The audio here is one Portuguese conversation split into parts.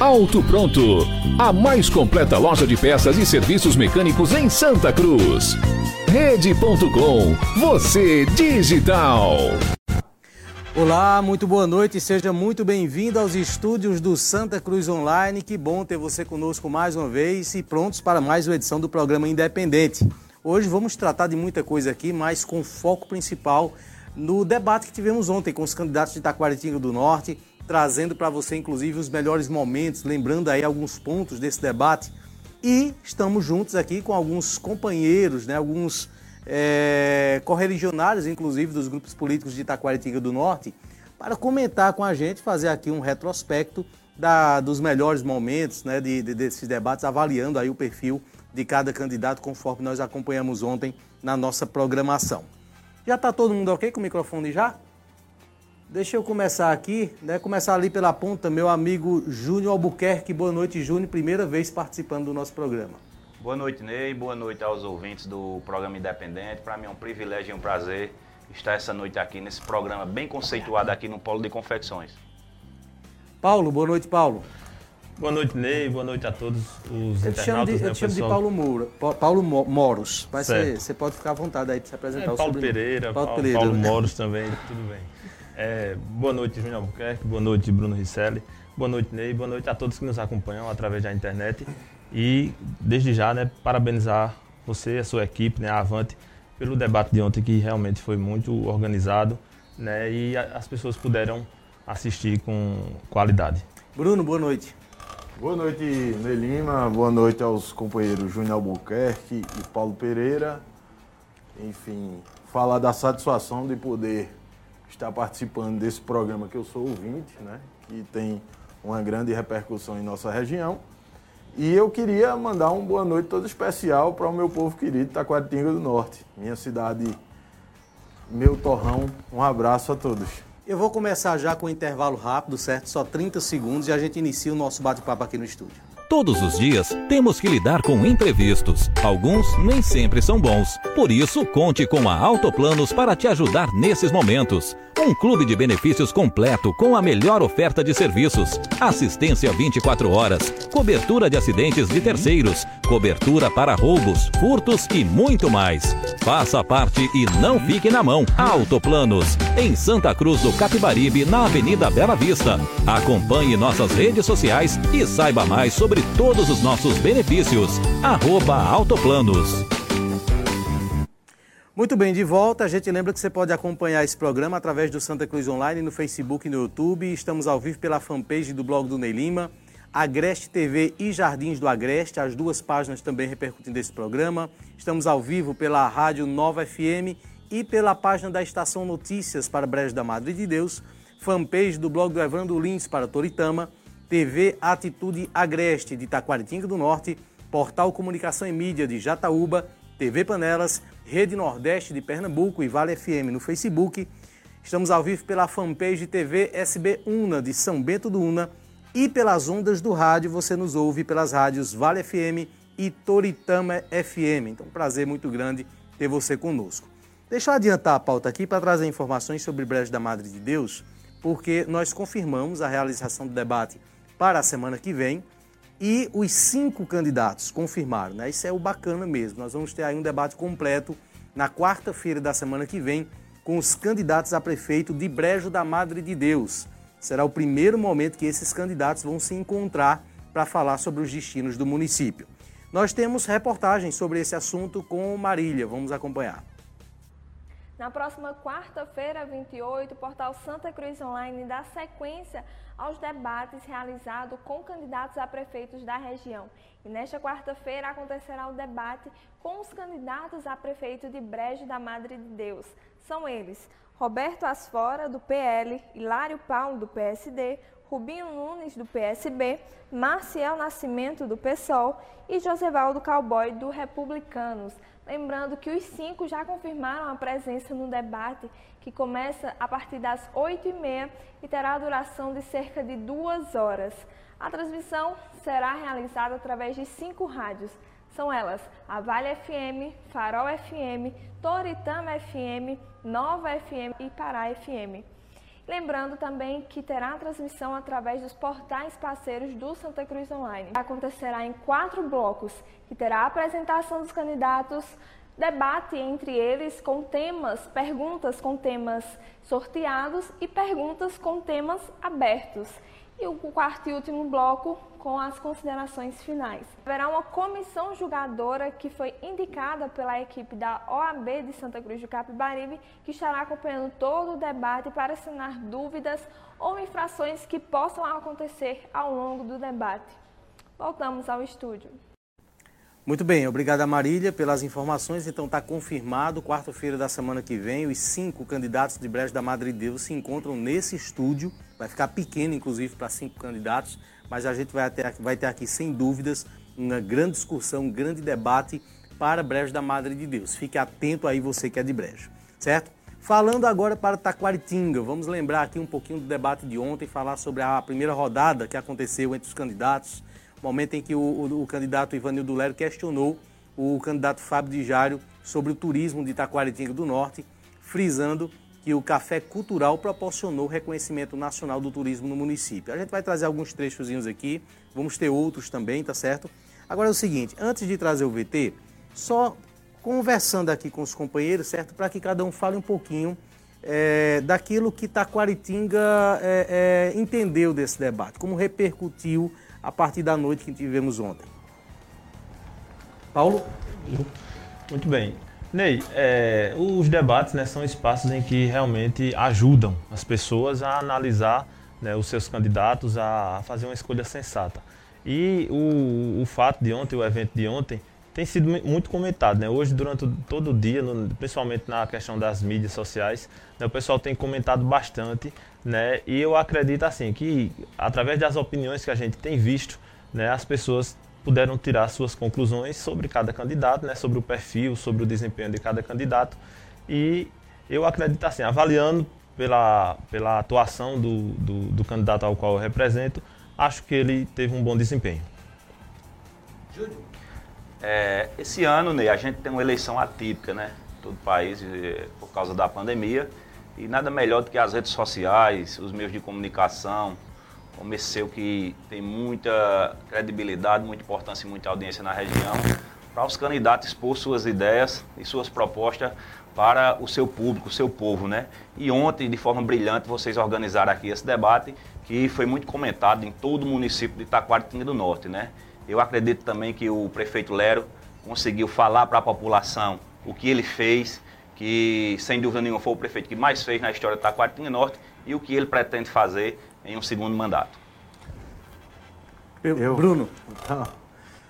Auto Pronto, a mais completa loja de peças e serviços mecânicos em Santa Cruz. Rede.com, você digital. Olá, muito boa noite, seja muito bem-vindo aos estúdios do Santa Cruz Online. Que bom ter você conosco mais uma vez e prontos para mais uma edição do programa Independente. Hoje vamos tratar de muita coisa aqui, mas com foco principal no debate que tivemos ontem com os candidatos de Itaquaritinga do Norte, trazendo para você, inclusive, os melhores momentos, lembrando aí alguns pontos desse debate. E estamos juntos aqui com alguns companheiros, né, alguns é, correligionários, inclusive, dos grupos políticos de Itaquaritinga do Norte, para comentar com a gente, fazer aqui um retrospecto da, dos melhores momentos né, de, de, desses debates, avaliando aí o perfil de cada candidato, conforme nós acompanhamos ontem na nossa programação. Já está todo mundo ok com o microfone já? Deixa eu começar aqui, né? Começar ali pela ponta, meu amigo Júnior Albuquerque. Boa noite, Júnior. Primeira vez participando do nosso programa. Boa noite, Ney. Boa noite aos ouvintes do programa Independente. Para mim é um privilégio e um prazer estar essa noite aqui nesse programa bem conceituado aqui no Polo de Confecções. Paulo, boa noite, Paulo. Boa noite, Ney. Boa noite a todos os eu internautas. Te chamo de, né, eu te chamo de pessoal? Paulo Moura, Pa- Paulo Mo- Moros. Mas você, pode ficar à vontade aí para se apresentar É, o Paulo. Pereira, Paulo Paulo, Pereira. Paulo né? Moros também, tudo bem. É, boa noite, Júnior Albuquerque. Boa noite, Bruno Risselli. Boa noite, Ney. Boa noite a todos que nos acompanham através da internet. E, desde já, né, parabenizar você, a sua equipe, né, a Avante, pelo debate de ontem, que realmente foi muito organizado né, e a- as pessoas puderam assistir com qualidade. Bruno, boa noite. Boa noite, Ney Lima. Boa noite aos companheiros Júnior Albuquerque e Paulo Pereira. Enfim, falar da satisfação de poder estar participando desse programa que eu sou ouvinte, né? Que tem uma grande repercussão em nossa região. E eu queria mandar um boa noite todo especial para o meu povo querido, Taquaritinga do Norte, minha cidade, meu torrão. Um abraço a todos. Eu vou começar já com um intervalo rápido, certo? Só 30 segundos e a gente inicia o nosso bate-papo aqui no estúdio. Todos os dias temos que lidar com imprevistos. Alguns nem sempre são bons. Por isso, conte com a Autoplanos para te ajudar nesses momentos. Um clube de benefícios completo com a melhor oferta de serviços. Assistência 24 horas, cobertura de acidentes de terceiros, cobertura para roubos, furtos e muito mais. Faça parte e não fique na mão. Autoplanos, em Santa Cruz do Capibaribe, na Avenida Bela Vista. Acompanhe nossas redes sociais e saiba mais sobre todos os nossos benefícios. Arroba Autoplanos. Muito bem, de volta. A gente lembra que você pode acompanhar esse programa através do Santa Cruz Online no Facebook e no YouTube. Estamos ao vivo pela fanpage do blog do Ney Lima, Agreste TV e Jardins do Agreste, as duas páginas também repercutindo esse programa. Estamos ao vivo pela Rádio Nova FM e pela página da Estação Notícias para Brejo da Madre de Deus, fanpage do blog do Evandro Lins para Toritama, TV Atitude Agreste de Taquaritinga do Norte, Portal Comunicação e Mídia de Jataúba, TV Panelas, Rede Nordeste de Pernambuco e Vale FM no Facebook. Estamos ao vivo pela fanpage TV SB Una de São Bento do Una e pelas ondas do rádio você nos ouve pelas rádios Vale FM e Toritama FM. Então, um prazer muito grande ter você conosco. Deixa eu adiantar a pauta aqui para trazer informações sobre Brejo da Madre de Deus, porque nós confirmamos a realização do debate para a semana que vem e os cinco candidatos confirmaram, né? Isso é o bacana mesmo. Nós vamos ter aí um debate completo na quarta-feira da semana que vem com os candidatos a prefeito de Brejo da Madre de Deus. Será o primeiro momento que esses candidatos vão se encontrar para falar sobre os destinos do município. Nós temos reportagens sobre esse assunto com Marília. Vamos acompanhar. Na próxima quarta-feira, 28, o portal Santa Cruz Online dá sequência aos debates realizados com candidatos a prefeitos da região. E nesta quarta-feira acontecerá o debate com os candidatos a prefeito de Brejo da Madre de Deus. São eles Roberto Asfora, do PL, Hilário Paulo, do PSD, Rubinho Nunes, do PSB, Marcial Nascimento, do PSOL e Josevaldo Cowboy, do Republicanos. Lembrando que os cinco já confirmaram a presença no debate, que começa a partir das 8h30 e terá a duração de cerca de duas horas. A transmissão será realizada através de cinco rádios. São elas a Vale FM, Farol FM, Toritama FM, Nova FM e Pará FM. Lembrando também que terá transmissão através dos portais parceiros do Santa Cruz Online. Acontecerá em quatro blocos, que terá a apresentação dos candidatos, debate entre eles com temas, perguntas com temas sorteados e perguntas com temas abertos. E o quarto e último bloco com as considerações finais. Haverá uma comissão julgadora que foi indicada pela equipe da OAB de Santa Cruz do Capibaribe, que estará acompanhando todo o debate para sanar dúvidas ou infrações que possam acontecer ao longo do debate. Voltamos ao estúdio. Muito bem, obrigada Marília pelas informações. Então está confirmado, quarta-feira da semana que vem, os cinco candidatos de Brejo da Madre Deus se encontram nesse estúdio. Vai ficar pequeno, inclusive, para cinco candidatos mas a gente vai ter, vai ter aqui, sem dúvidas, uma grande discussão, um grande debate para Brejo da Madre de Deus. Fique atento aí, você que é de Brejo, certo? Falando agora para Taquaritinga, vamos lembrar aqui um pouquinho do debate de ontem, falar sobre a primeira rodada que aconteceu entre os candidatos, momento em que o, o, o candidato Ivanildo Lero questionou o candidato Fábio de Jário sobre o turismo de Taquaritinga do Norte, frisando que o Café Cultural proporcionou reconhecimento nacional do turismo no município. A gente vai trazer alguns trechozinhos aqui, vamos ter outros também, tá certo? Agora é o seguinte, antes de trazer o VT, só conversando aqui com os companheiros, certo? Para que cada um fale um pouquinho é, daquilo que Taquaritinga é, é, entendeu desse debate, como repercutiu a partir da noite que tivemos ontem. Paulo? Muito bem. Ney, é, os debates né, são espaços em que realmente ajudam as pessoas a analisar né, os seus candidatos, a, fazer uma escolha sensata. E o, o, fato de ontem, o evento de ontem, tem sido muito comentado. Né? Hoje, durante todo o dia, principalmente na questão das mídias sociais, né, o pessoal tem comentado bastante. Né? E eu acredito assim que, através das opiniões que a gente tem visto, né, as pessoas puderam tirar suas conclusões sobre cada candidato, né, sobre o perfil, sobre o desempenho de cada candidato. E eu acredito assim, avaliando pela, pela atuação do, do, do candidato ao qual eu represento, acho que ele teve um bom desempenho. Júlio? É, esse ano, Ney, a gente tem uma eleição atípica, né? Todo o país, por causa da pandemia. E nada melhor do que as redes sociais, os meios de comunicação, esse seu que tem muita credibilidade, muita importância e muita audiência na região, para os candidatos expor suas ideias e suas propostas para o seu público, o seu povo, né? E ontem, de forma brilhante, vocês organizaram aqui esse debate, que foi muito comentado em todo o município de Taquaritinga do Norte, né? Eu acredito também que o prefeito Lero conseguiu falar para a população o que ele fez, que sem dúvida nenhuma foi o prefeito que mais fez na história de Taquaritinga do Norte e o que ele pretende fazer em um segundo mandato. Eu, Bruno. Então,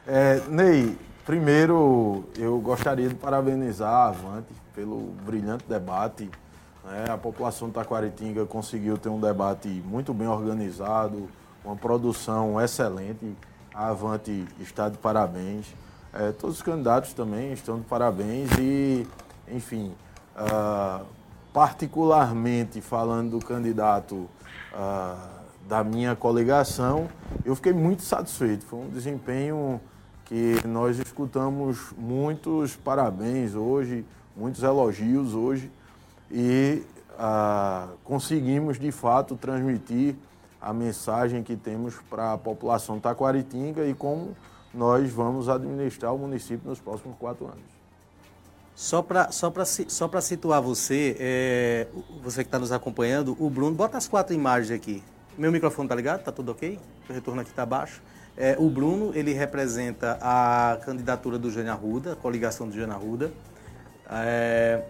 é, Ney, primeiro eu gostaria de parabenizar a Avante pelo brilhante debate. Né? A população de Taquaritinga conseguiu ter um debate muito bem organizado, uma produção excelente. A Avante está de parabéns. É, todos os candidatos também estão de parabéns e, enfim, uh, particularmente falando do candidato da minha coligação, eu fiquei muito satisfeito. Foi um desempenho que nós escutamos muitos parabéns hoje, muitos elogios hoje e conseguimos de fato transmitir a mensagem que temos para a população taquaritinga e como nós vamos administrar o município nos próximos quatro anos. Só para só só situar você, é, você que está nos acompanhando, o Bruno, bota as quatro imagens aqui. Meu microfone tá ligado? Tá tudo ok? O retorno aqui está baixo. É, o Bruno, ele representa a candidatura do Jânio Arruda, a coligação do Jânio Arruda. É...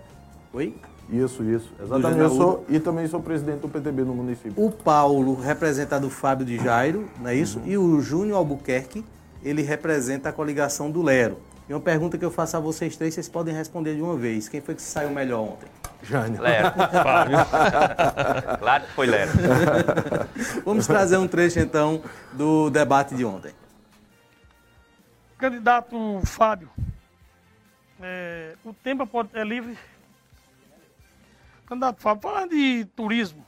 Oi? Isso, isso. Exatamente. Eu sou, e também sou presidente do PTB no município. O Paulo representa do Fábio de Jairo, não é isso? Uhum. E o Júnior Albuquerque, ele representa a coligação do Lero. E uma pergunta que eu faço a vocês três, vocês podem responder de uma vez. Quem foi que saiu melhor ontem? Jânio. Lero. claro que foi Lero. Vamos trazer um trecho, então, do debate de ontem. Candidato Fábio, é, o tempo pode, é livre. Candidato Fábio, falando de turismo,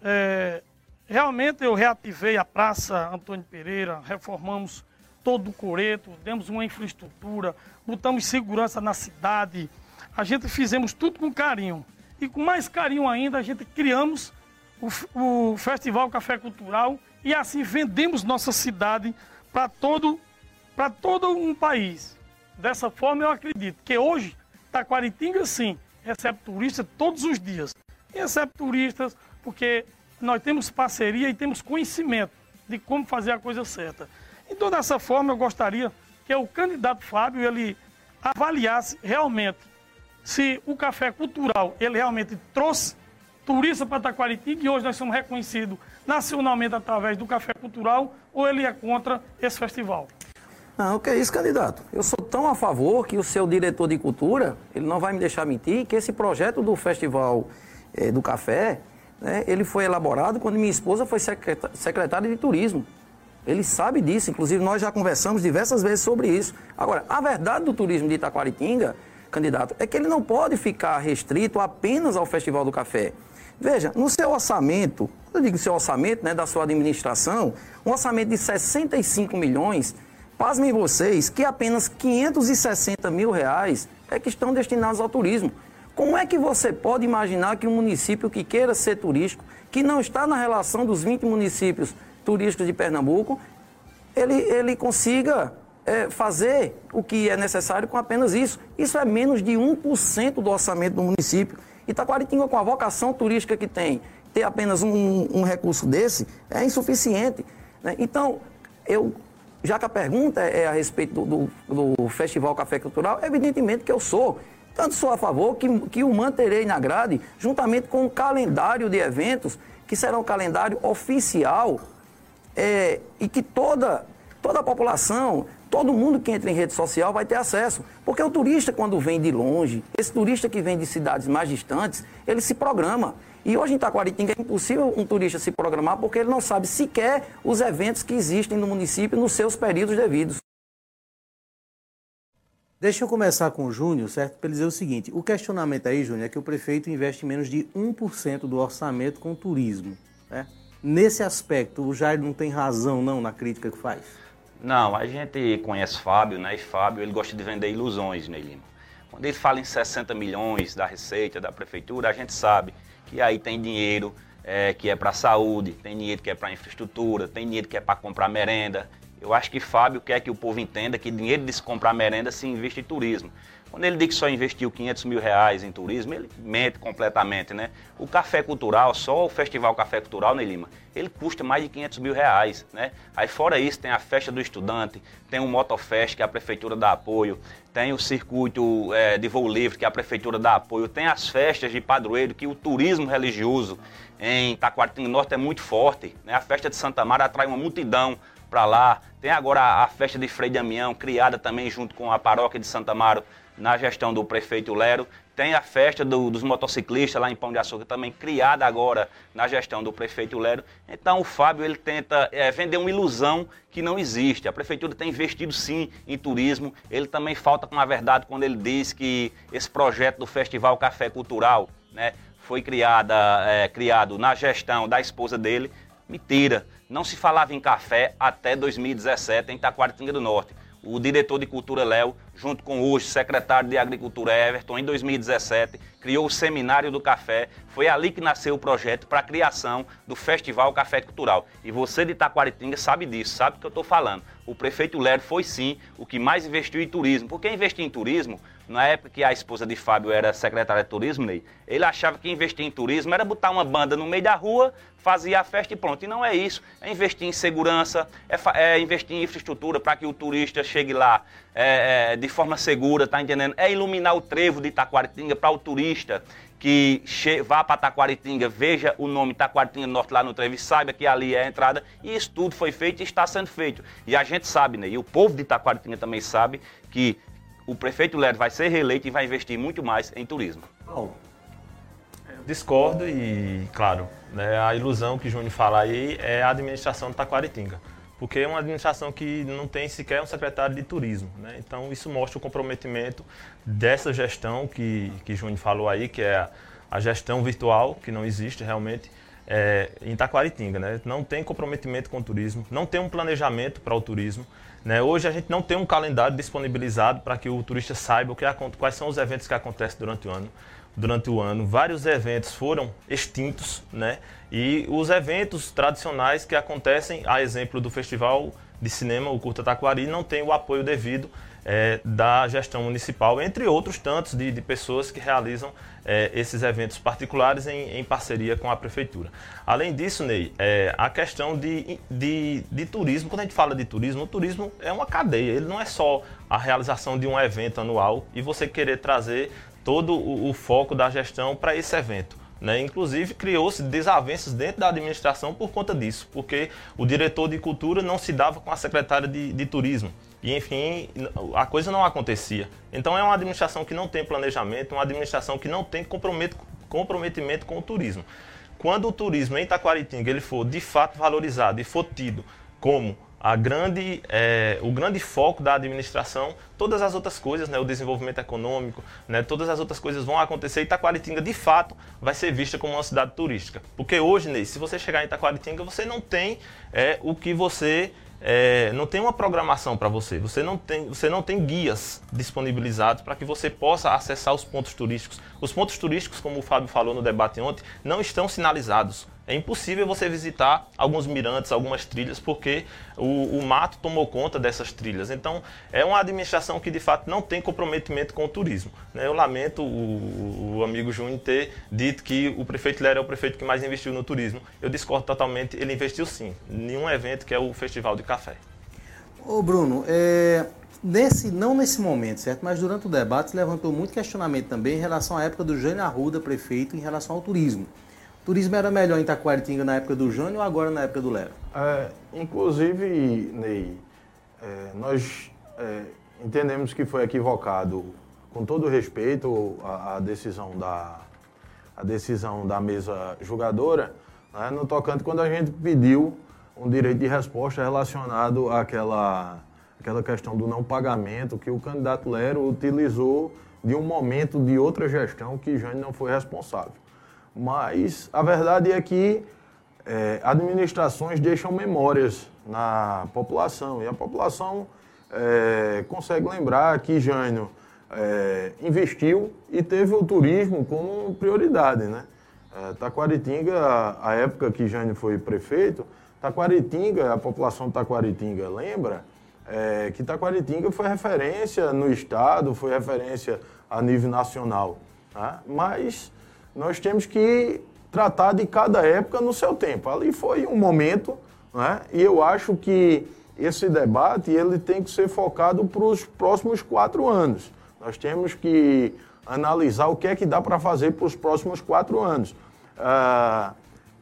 é, realmente eu reativei a Praça Antônio Pereira, reformamos todo o coreto, demos uma infraestrutura, botamos segurança na cidade, a gente fizemos tudo com carinho. E com mais carinho ainda, a gente criamos o, o Festival Café Cultural e assim vendemos nossa cidade para todo, todo um país. Dessa forma, eu acredito que hoje, Taquaritinga, sim, recebe turistas todos os dias. E recebe turistas porque nós temos parceria e temos conhecimento de como fazer a coisa certa. Então, dessa forma, eu gostaria que o candidato Fábio ele avaliasse realmente se o café cultural ele realmente trouxe turista para Taquaritinga e hoje nós somos reconhecidos nacionalmente através do café cultural ou ele é contra esse festival? Não, que é isso, candidato. Eu sou tão a favor que o seu diretor de cultura, ele não vai me deixar mentir, que esse projeto do Festival eh, do Café, né, ele foi elaborado quando minha esposa foi secretária de Turismo. Ele sabe disso, inclusive nós já conversamos diversas vezes sobre isso. Agora, a verdade do turismo de Itaquaritinga candidato, é que ele não pode ficar restrito apenas ao Festival do Café. Veja, no seu orçamento, eu digo seu orçamento, né, da sua administração, um orçamento de 65 milhões, pasmem vocês que apenas 560 mil reais é que estão destinados ao turismo. Como é que você pode imaginar que um município que queira ser turístico, que não está na relação dos 20 municípios turísticos de Pernambuco, ele, ele consiga é, fazer o que é necessário com apenas isso. Isso é menos de 1% do orçamento do município. Itaquaritinga, com a vocação turística que tem, ter apenas um, um recurso desse é insuficiente. Né? Então, eu, já que a pergunta é a respeito do, do, do, Festival Café Cultural, evidentemente que eu sou. Tanto sou a favor que, que o manterei na grade, juntamente com o calendário de eventos, que será um calendário oficial é, e que toda, toda a população Todo mundo que entra em rede social vai ter acesso. Porque o turista, quando vem de longe, esse turista que vem de cidades mais distantes, ele se programa. E hoje em Taquaritinga é impossível um turista se programar porque ele não sabe sequer os eventos que existem no município nos seus períodos devidos. Deixa eu começar com o Júnior, certo? Para dizer o seguinte: o questionamento aí, Júnior, é que o prefeito investe menos de 1% do orçamento com turismo. Né? Nesse aspecto, o Jair não tem razão, não, na crítica que faz? Não, a gente conhece Fábio, né? E Fábio, ele gosta de vender ilusões, né, Lima? Quando ele fala em 60 milhões da receita da prefeitura, a gente sabe que aí tem dinheiro é, que é para saúde, tem dinheiro que é para infraestrutura, tem dinheiro que é para comprar merenda. Eu acho que Fábio quer que o povo entenda que dinheiro de se comprar merenda se investe em turismo. Quando ele diz que só investiu 500 mil reais em turismo, ele mente completamente, né? O café cultural, só o Festival Café Cultural, né, Lima? Ele custa mais de 500 mil reais, né? Aí fora isso, tem a festa do estudante, tem o Motofest, que a prefeitura dá apoio, tem o circuito é, de voo livre, que a prefeitura dá apoio, tem as festas de padroeiro, que o turismo religioso em Taquaritinga Norte é muito forte, né? A festa de Santa Mara atrai uma multidão para lá. Tem agora a, festa de Frei Damião, criada também junto com a paróquia de Santa Amaro, na gestão do prefeito Lero. Tem a festa do, dos motociclistas lá em Pão de Açúcar, também criada agora na gestão do prefeito Lero. Então o Fábio ele tenta é, vender uma ilusão que não existe. A prefeitura tem investido sim em turismo. Ele também falta com a verdade quando ele diz que esse projeto do Festival Café Cultural né, foi criada, é, criado na gestão da esposa dele. Mentira, não se falava em café até 2017 em Taquaritinga do Norte o diretor de cultura Léo, junto com o secretário de Agricultura Everton, em 2017, criou o Seminário do Café. Foi ali que nasceu o projeto para a criação do Festival Café Cultural. E você de Itaquaritinga sabe disso, sabe o que eu estou falando. O prefeito Léo foi sim o que mais investiu em turismo. Porque investir em turismo na época que a esposa de Fábio era secretária de turismo, Ney, ele achava que investir em turismo era botar uma banda no meio da rua, fazia a festa e pronto. E não é isso. É investir em segurança, é, é investir em infraestrutura para que o turista chegue lá é, é, de forma segura, tá entendendo? É iluminar o trevo de Itaquaritinga para o turista que vá para Taquaritinga, veja o nome Taquaritinga Norte lá no trevo e saiba que ali é a entrada. E isso tudo foi feito e está sendo feito. E a gente sabe, né? E o povo de Taquaritinga também sabe que o prefeito Lero vai ser reeleito e vai investir muito mais em turismo. Bom, discordo e, claro, né, a ilusão que Júnior fala aí é a administração de Taquaritinga. Porque é uma administração que não tem sequer um secretário de turismo. Né? Então, isso mostra o comprometimento dessa gestão que, que Júnior falou aí, que é a, a gestão virtual, que não existe realmente, é, em Taquaritinga. Né? Não tem comprometimento com o turismo, não tem um planejamento para o turismo. Né? Hoje a gente não tem um calendário disponibilizado para que o turista saiba o que, quais são os eventos que acontecem durante o ano. Durante o ano, vários eventos foram extintos, né? E os eventos tradicionais que acontecem, a exemplo do Festival de Cinema, o Curta Taquari, não tem o apoio devido é, da gestão municipal, entre outros tantos de, de pessoas que realizam é, esses eventos particulares em, em, parceria com a prefeitura. Além disso, Ney, é, a questão de, de, de, turismo, quando a gente fala de turismo, o turismo é uma cadeia, ele não é só a realização de um evento anual e você querer trazer todo o, o foco da gestão para esse evento. Né? Inclusive, criou-se desavenças dentro da administração por conta disso, porque o diretor de cultura não se dava com a secretária de, de turismo. E, enfim, a coisa não acontecia. Então, é uma administração que não tem planejamento, uma administração que não tem comprometimento com o turismo. Quando o turismo em Itaquaritinga ele for de fato valorizado e for tido como a grande, é, o grande foco da administração, todas as outras coisas, né, o desenvolvimento econômico, né, todas as outras coisas vão acontecer e Itaquaritinga, de fato, vai ser vista como uma cidade turística. Porque hoje, Ney, se você chegar em Itaquaritinga, você não tem é, o que você é, não tem uma programação para você, você não, tem, você não tem guias disponibilizados para que você possa acessar os pontos turísticos. Os pontos turísticos, como o Fábio falou no debate ontem, não estão sinalizados. É impossível você visitar alguns mirantes, algumas trilhas, porque o, o, mato tomou conta dessas trilhas. Então, é uma administração que de fato não tem comprometimento com o turismo. Né? Eu lamento o, o, amigo Júnior ter dito que o prefeito Lera é o prefeito que mais investiu no turismo. Eu discordo totalmente, ele investiu sim, em um evento que é o Festival de Café. Ô Bruno, é, nesse, não nesse momento, certo? Mas durante o debate se levantou muito questionamento também em relação à época do Jânio Arruda, prefeito, em relação ao turismo. Turismo era melhor em Itaquaritinga na época do Jânio ou agora na época do Lero? É, inclusive, Ney, é, nós é, entendemos que foi equivocado, com todo respeito, a, a, decisão, da, a decisão da mesa julgadora, né, no tocante quando a gente pediu um direito de resposta relacionado àquela, àquela questão do não pagamento que o candidato Lero utilizou de um momento de outra gestão que Jânio não foi responsável. Mas a verdade é que é, administrações deixam memórias na população e a população é, consegue lembrar que Jânio é, investiu e teve o turismo como prioridade, né? É, Taquaritinga, a época que Jânio foi prefeito, Taquaritinga, a população de Taquaritinga lembra é, que Taquaritinga foi referência no estado, foi referência a nível nacional. Tá? Mas nós temos que tratar de cada época no seu tempo. Ali foi um momento, né? e eu acho que esse debate ele tem que ser focado para os próximos quatro anos. Nós temos que analisar o que é que dá para fazer para os próximos quatro anos. Ah,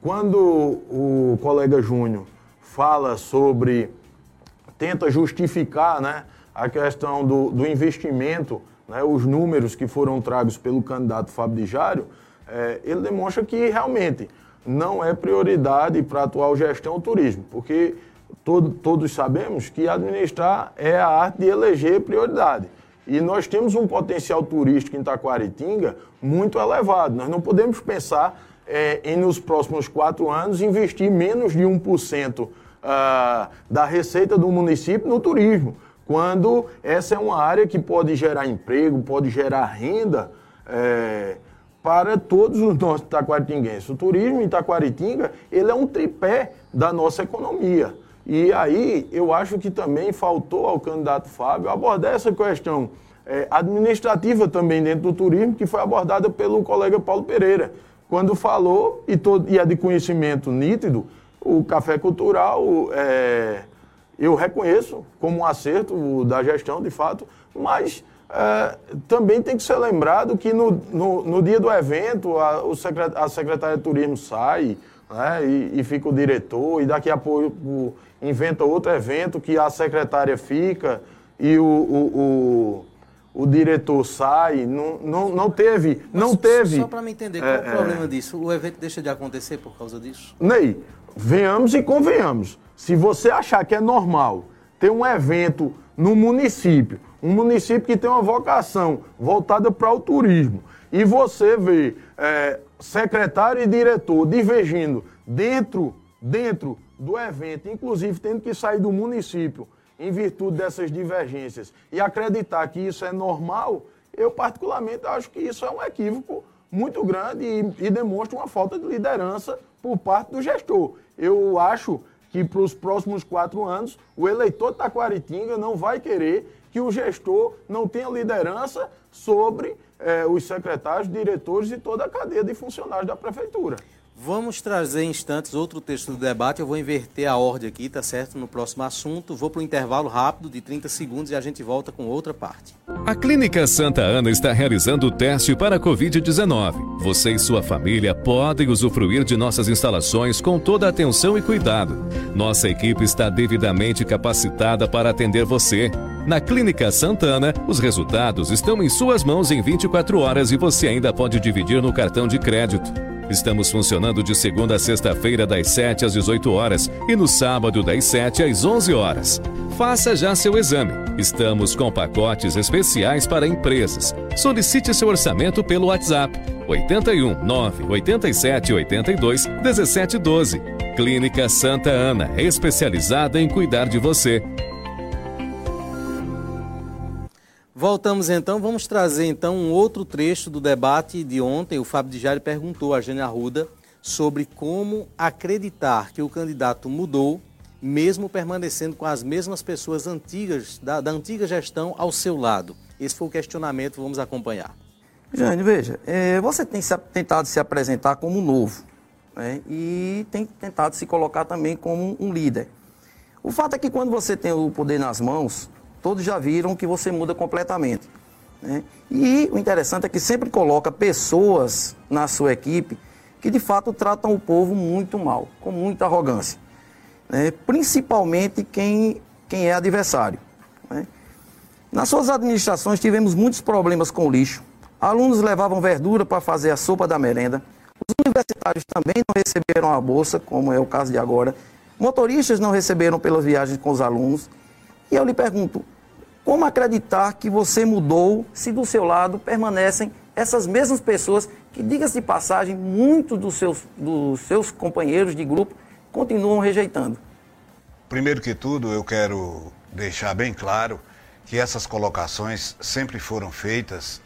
quando o colega Júnior fala sobre, tenta justificar né, a questão do, do investimento, né, os números que foram tragos pelo candidato Fábio Dijário, é, ele demonstra que realmente não é prioridade para a atual gestão o turismo, porque todo, todos sabemos que administrar é a arte de eleger prioridade. E nós temos um potencial turístico em Taquaritinga muito elevado. Nós não podemos pensar é, em, nos próximos quatro anos, investir menos de 1% ah, da receita do município no turismo, quando essa é uma área que pode gerar emprego, pode gerar renda. É, para todos os nossos taquaritinguenses. O turismo em Taquaritinga, ele é um tripé da nossa economia. E aí, eu acho que também faltou ao candidato Fábio abordar essa questão é, administrativa também dentro do turismo, que foi abordada pelo colega Paulo Pereira, quando falou, e, todo, e é de conhecimento nítido, o café cultural, é, eu reconheço como um acerto da gestão, de fato, mas é, também tem que ser lembrado que no, no, no dia do evento a, o secret, a secretária de turismo sai né, e, e, fica o diretor, e daqui a pouco inventa outro evento que a secretária fica e o, o, o, o diretor sai. Não, não, não teve. Não teve só para me entender, qual é, o é. problema é, disso? O evento deixa de acontecer por causa disso? Ney, venhamos e convenhamos. Se você achar que é normal ter um evento no município um município que tem uma vocação voltada para o turismo, e você vê é, secretário e diretor divergindo dentro, dentro do evento, inclusive tendo que sair do município em virtude dessas divergências e acreditar que isso é normal, eu particularmente acho que isso é um equívoco muito grande e, e demonstra uma falta de liderança por parte do gestor. Eu acho que para os próximos quatro anos o eleitor de Taquaritinga não vai querer que o gestor não tenha liderança sobre eh, os secretários, diretores e toda a cadeia de funcionários da prefeitura. Vamos trazer em instantes outro texto do debate. Eu vou inverter a ordem aqui, tá certo? No próximo assunto. Vou para um intervalo rápido de 30 segundos e a gente volta com outra parte. A Clínica Santa Ana está realizando o teste para a Covid-19. Você e sua família podem usufruir de nossas instalações com toda a atenção e cuidado. Nossa equipe está devidamente capacitada para atender você. Na Clínica Santana, os resultados estão em suas mãos em 24 horas e você ainda pode dividir no cartão de crédito. Estamos funcionando de segunda a sexta-feira, das 7 às 18 horas e no sábado, das 7 às 11 horas. Faça já seu exame. Estamos com pacotes especiais para empresas. Solicite seu orçamento pelo WhatsApp 81 9 87 82 17 12. Clínica Santa Ana, especializada em cuidar de você. Voltamos então, vamos trazer então um outro trecho do debate de ontem. O Fábio de perguntou a Jane Arruda sobre como acreditar que o candidato mudou, mesmo permanecendo com as mesmas pessoas antigas, da, da antiga gestão ao seu lado. Esse foi o questionamento, vamos acompanhar. Jane, veja, é, você tem se, tentado se apresentar como novo né, e tem tentado se colocar também como um líder. O fato é que quando você tem o poder nas mãos, todos já viram que você muda completamente. Né? E o interessante é que sempre coloca pessoas na sua equipe que de fato tratam o povo muito mal, com muita arrogância. Né? Principalmente quem, quem é adversário. Né? Nas suas administrações tivemos muitos problemas com lixo. Alunos levavam verdura para fazer a sopa da merenda. Os universitários também não receberam a bolsa, como é o caso de agora. Motoristas não receberam pelas viagens com os alunos. E eu lhe pergunto, como acreditar que você mudou se do seu lado permanecem essas mesmas pessoas que, diga-se de passagem, muitos dos seus, dos seus companheiros de grupo continuam rejeitando? Primeiro que tudo, eu quero deixar bem claro que essas colocações sempre foram feitas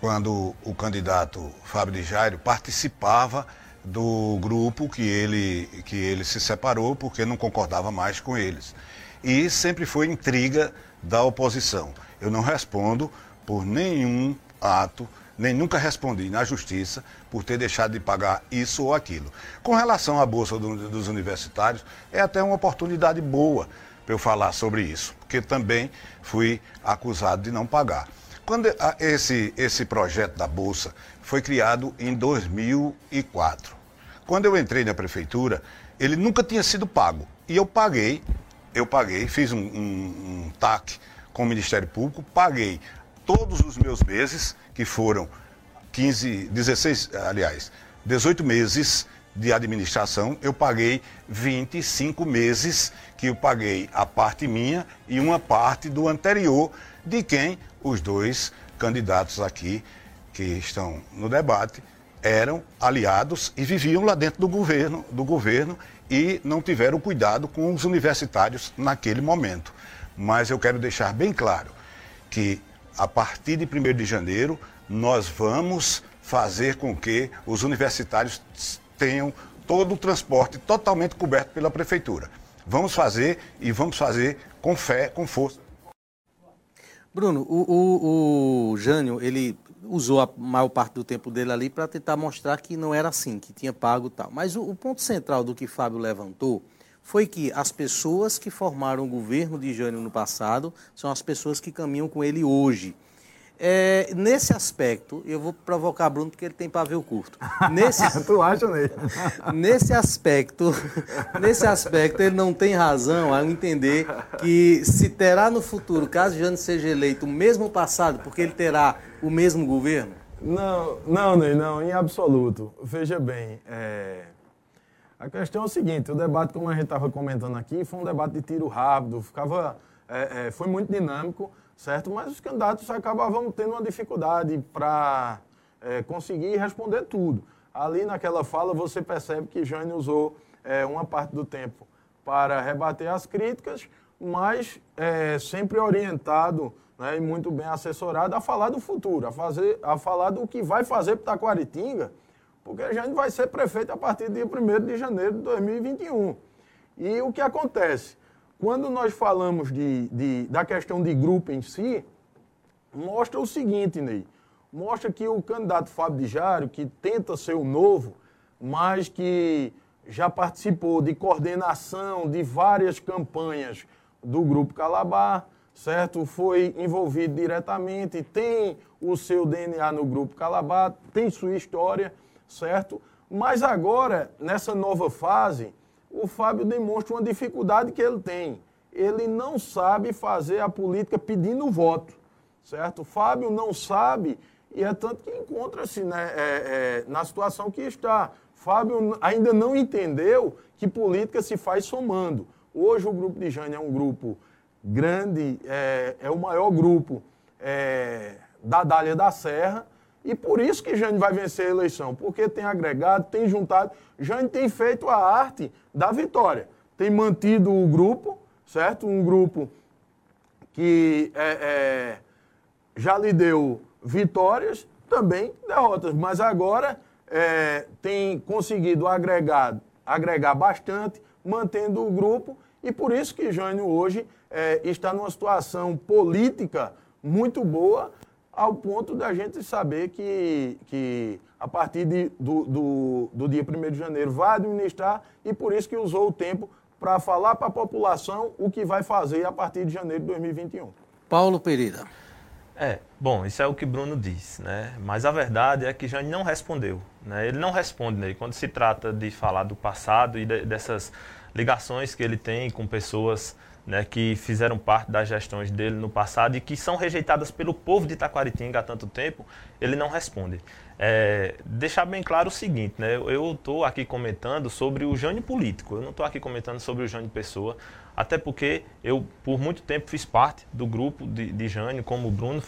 quando o candidato Fábio de Jairo participava do grupo que ele, que ele se separou porque não concordava mais com eles e sempre foi intriga da oposição. Eu não respondo por nenhum ato, nem nunca respondi na justiça por ter deixado de pagar isso ou aquilo. Com relação à Bolsa do, dos Universitários, é até uma oportunidade boa para eu falar sobre isso, porque também fui acusado de não pagar. Quando esse, esse projeto da Bolsa foi criado em 2004. Quando eu entrei na prefeitura, ele nunca tinha sido pago. E eu paguei eu paguei, fiz um, um, um TAC com o Ministério Público, paguei todos os meus meses, que foram 15, 16, aliás, 18 meses de administração, eu paguei 25 meses que eu paguei a parte minha e uma parte do anterior de quem os dois candidatos aqui que estão no debate eram aliados e viviam lá dentro do governo, do governo e não tiveram cuidado com os universitários naquele momento. Mas eu quero deixar bem claro que a partir de 1 de janeiro nós vamos fazer com que os universitários tenham todo o transporte totalmente coberto pela prefeitura. Vamos fazer e vamos fazer com fé, com força. Bruno, o, o, o Jânio, ele usou a maior parte do tempo dele ali para tentar mostrar que não era assim, que tinha pago tal. Mas o, o ponto central do que Fábio levantou foi que as pessoas que formaram o governo de Jânio no passado são as pessoas que caminham com ele hoje. É, nesse aspecto, eu vou provocar Bruno porque ele tem pavio curto. Nesse, tu acha, Ney? nesse aspecto, nesse aspecto, ele não tem razão ao entender que se terá no futuro, caso Jânio seja eleito, o mesmo passado, porque ele terá o mesmo governo? Não, não, Ney, não, em absoluto. Veja bem, é... A questão é o seguinte, o debate, como a gente estava comentando aqui, foi um debate de tiro rápido, ficava, é, é, foi muito dinâmico, certo? Mas os candidatos acabavam tendo uma dificuldade para é, conseguir responder tudo. Ali naquela fala você percebe que Jânio usou é, uma parte do tempo para rebater as críticas, mas é, sempre orientado né, e muito bem assessorado a falar do futuro, a, fazer, a falar do que vai fazer para Taquaritinga, porque gente vai ser prefeito a partir dia 1 de janeiro de 2021. E o que acontece? Quando nós falamos de, de, da questão de grupo em si, mostra o seguinte, Ney. Mostra que o candidato Fábio de Jário, que tenta ser o novo, mas que já participou de coordenação de várias campanhas do Grupo Calabar, certo? Foi envolvido diretamente, tem o seu DNA no Grupo Calabar, tem sua história certo? Mas agora, nessa nova fase, o Fábio demonstra uma dificuldade que ele tem. Ele não sabe fazer a política pedindo voto, certo? O Fábio não sabe, e é tanto que encontra-se né, é, é, na situação que está. Fábio ainda não entendeu que política se faz somando. Hoje o grupo de Jane é um grupo grande, é, é o maior grupo é, da Dália da Serra, e por isso que Jane vai vencer a eleição, porque tem agregado, tem juntado. Jane tem feito a arte da vitória. Tem mantido o grupo, certo? Um grupo que é, é, já lhe deu vitórias, também derrotas, mas agora é, tem conseguido agregar, agregar bastante, mantendo o grupo, e por isso que Jânio hoje é, está numa situação política muito boa, ao ponto da gente saber que, que a partir de, do, do, do dia 1 de janeiro vai administrar e por isso que usou o tempo para falar para a população o que vai fazer a partir de janeiro de 2021. Paulo Pereira. É, bom, isso é o que Bruno diz, né? Mas a verdade é que Jane não respondeu, né? Ele não responde, né? Quando se trata de falar do passado e de, dessas ligações que ele tem com pessoas né, que fizeram parte das gestões dele no passado e que são rejeitadas pelo povo de Itaquaritinga há tanto tempo, ele não responde. É, deixar bem claro o seguinte, né, eu estou aqui comentando sobre o Jânio político, eu não estou aqui comentando sobre o Jânio pessoa, até porque eu, por muito tempo, fiz parte do grupo de, de Jânio, como o Bruno,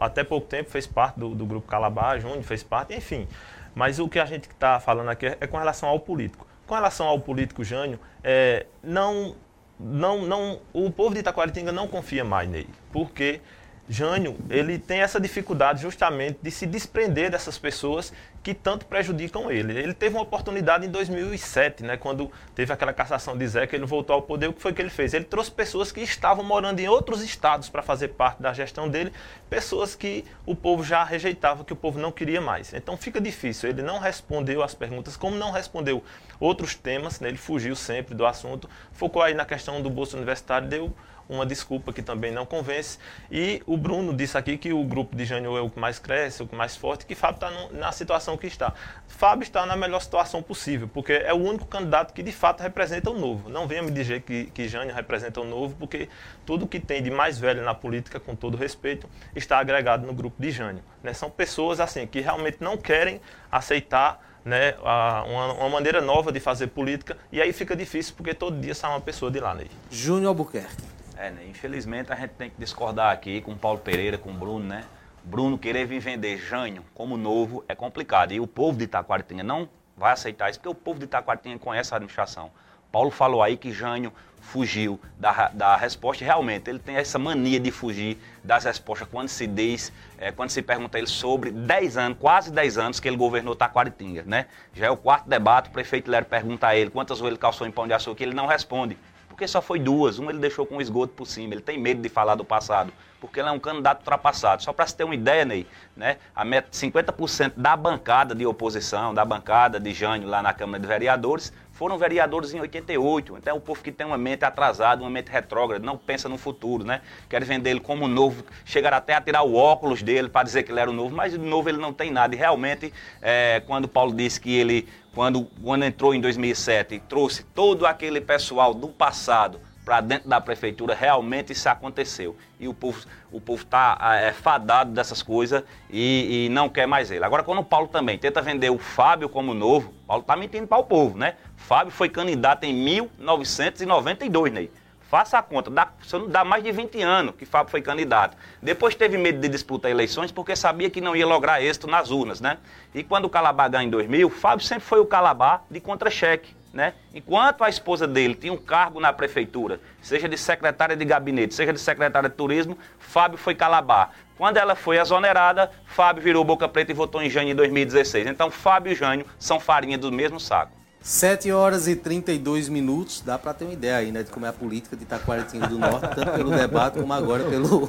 até pouco tempo fez parte do, do grupo Calabar, Júnior fez parte, enfim. Mas o que a gente está falando aqui é com relação ao político. Com relação ao político Jânio, é, não não, não, o povo de Itaquaritinga não confia mais nele, porque Jânio, ele tem essa dificuldade justamente de se desprender dessas pessoas que tanto prejudicam ele. Ele teve uma oportunidade em 2007, né, quando teve aquela cassação de Zeca, ele voltou ao poder, o que foi que ele fez? Ele trouxe pessoas que estavam morando em outros estados para fazer parte da gestão dele, pessoas que o povo já rejeitava, que o povo não queria mais. Então fica difícil, ele não respondeu as perguntas, como não respondeu outros temas, né, ele fugiu sempre do assunto, focou aí na questão do bolso universitário, deu uma desculpa que também não convence. E o Bruno disse aqui que o grupo de Jânio é o que mais cresce, o que mais forte, que Fábio está na situação que está. Fábio está na melhor situação possível, porque é o único candidato que de fato representa o novo. Não venha me dizer que, que Jânio representa o novo, porque tudo que tem de mais velho na política, com todo respeito, está agregado no grupo de Jânio. Né? São pessoas assim que realmente não querem aceitar né, uma, uma, maneira nova de fazer política, e aí fica difícil porque todo dia sai uma pessoa de lá, Ney. Júnior Albuquerque. É, né? Infelizmente a gente tem que discordar aqui com o Paulo Pereira, com o Bruno, né? Bruno querer vir vender Jânio como novo é complicado. E o povo de Itaquaritinha não vai aceitar isso, porque o povo de Itaquaritinha conhece a administração. Paulo falou aí que Jânio fugiu da, da resposta realmente ele tem essa mania de fugir das respostas quando se diz, é, quando se pergunta ele sobre 10 anos, quase 10 anos que ele governou Taquaritinga, né? Já é o quarto debate, o prefeito Lero pergunta a ele quantas vezes ele calçou em pão de açúcar, ele não responde porque só foi duas. Uma ele deixou com esgoto por cima. Ele tem medo de falar do passado, porque ele é um candidato ultrapassado. Só para você ter uma ideia, Ney, né, a meta, 50% da bancada de oposição, da bancada de Jânio lá na Câmara de Vereadores, foram vereadores em 88. Então é o povo que tem uma mente atrasada, uma mente retrógrada, não pensa no futuro, né? Quer vender ele como novo, chegaram até a tirar o óculos dele para dizer que ele era o novo, mas de novo ele não tem nada. E realmente, é, quando Paulo disse que ele, quando, quando entrou em 2007, trouxe todo aquele pessoal do passado para dentro da prefeitura, realmente isso aconteceu. E o povo o povo está é, fadado dessas coisas e, e, não quer mais ele. Agora, quando o Paulo também tenta vender o Fábio como novo, Paulo está mentindo para o povo, né? Fábio foi candidato em 1992, Ney. Faça a conta, dá, dá mais de 20 anos que Fábio foi candidato. Depois teve medo de disputar eleições porque sabia que não ia lograr êxito nas urnas, né? E quando o Calabá ganhou em 2000, Fábio sempre foi o Calabá de contra-cheque. Né? Enquanto a esposa dele tinha um cargo na prefeitura, seja de secretária de gabinete, seja de secretária de turismo, Fábio foi calabar. Quando ela foi exonerada, Fábio virou boca preta e votou em Jânio em 2016. Então, Fábio e Jânio são farinha do mesmo saco. 7 horas e 32 minutos, dá para ter uma ideia aí, né, de como é a política de Itaquaritinga do Norte, tanto pelo debate como agora pelo,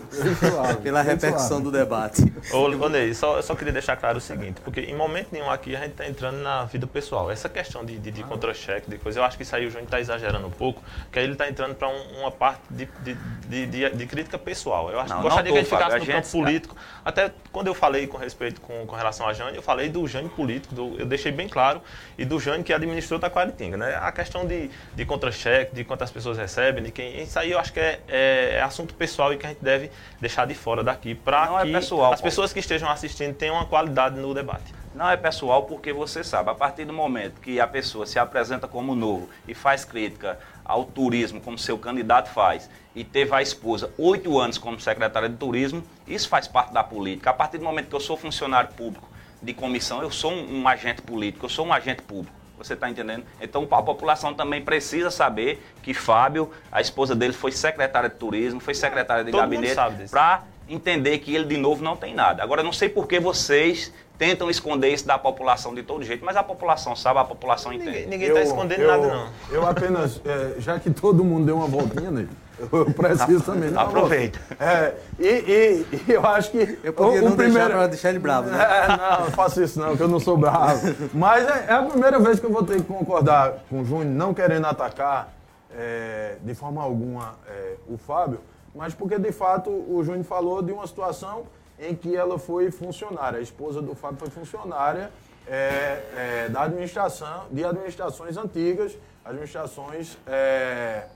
pela repercussão do debate. Ô, Ney, só, só queria deixar claro o seguinte, porque em momento nenhum aqui a gente está entrando na vida pessoal. Essa questão de, de, de contra-cheque, de coisa, eu acho que isso aí o Júnior está exagerando um pouco, porque aí ele está entrando para um, uma parte de, de, de, de, crítica pessoal. Eu acho não, que gostaria que a gente ficasse no campo político. Até quando eu falei com respeito com, com relação a Jânio, eu falei do Jânio político, do, eu deixei bem claro, e do Jânio que administrou Taquaritinga, né? A questão de, de contra-cheque, de quantas pessoas recebem, de quem. Isso aí eu acho que é, é, é assunto pessoal e que a gente deve deixar de fora daqui para que é pessoal, as pessoas que estejam assistindo tenham uma qualidade no debate. Não é pessoal porque você sabe, a partir do momento que a pessoa se apresenta como novo e faz crítica ao turismo, como seu candidato faz, e teve a esposa oito anos como secretária de turismo, isso faz parte da política. A partir do momento que eu sou funcionário público de comissão, eu sou um, um agente político, eu sou um agente público. Você está entendendo? Então a população também precisa saber que Fábio, a esposa dele, foi secretária de turismo, foi secretária de Todo gabinete, para entender que ele de novo não tem nada. Agora, não sei por que vocês tentam esconder isso da população de todo jeito, mas a população sabe, a população entende. Ninguém está escondendo eu, nada, não. Eu apenas, é, já que todo mundo deu uma voltinha nele, eu preciso também. Não, Aproveita. É, e, e, e, eu acho que. Eu podia o, não primeiro... deixar deixar ele bravo, né? É, não, não faço isso não, que eu não sou bravo. Mas é, é, a primeira vez que eu vou ter que concordar com o Júnior, não querendo atacar é, de forma alguma é, o Fábio, mas porque de fato o Júnior falou de uma situação em que ela foi funcionária. A esposa do Fábio foi funcionária é, é, da administração, de administrações antigas, administrações é,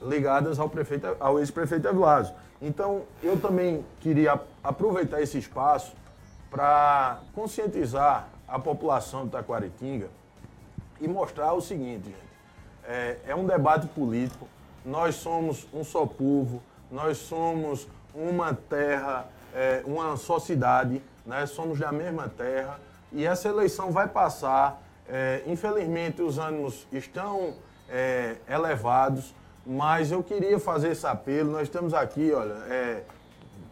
ligadas ao, prefeito, ao ex-prefeito Evlásio. Então, eu também queria aproveitar esse espaço para conscientizar a população de Taquaritinga e mostrar o seguinte, gente. É, é um debate político, nós somos um só povo, nós somos uma terra é, uma sociedade, né? somos da mesma terra e essa eleição vai passar. É, infelizmente, os ânimos estão é, elevados, mas eu queria fazer esse apelo. Nós estamos aqui, olha, é,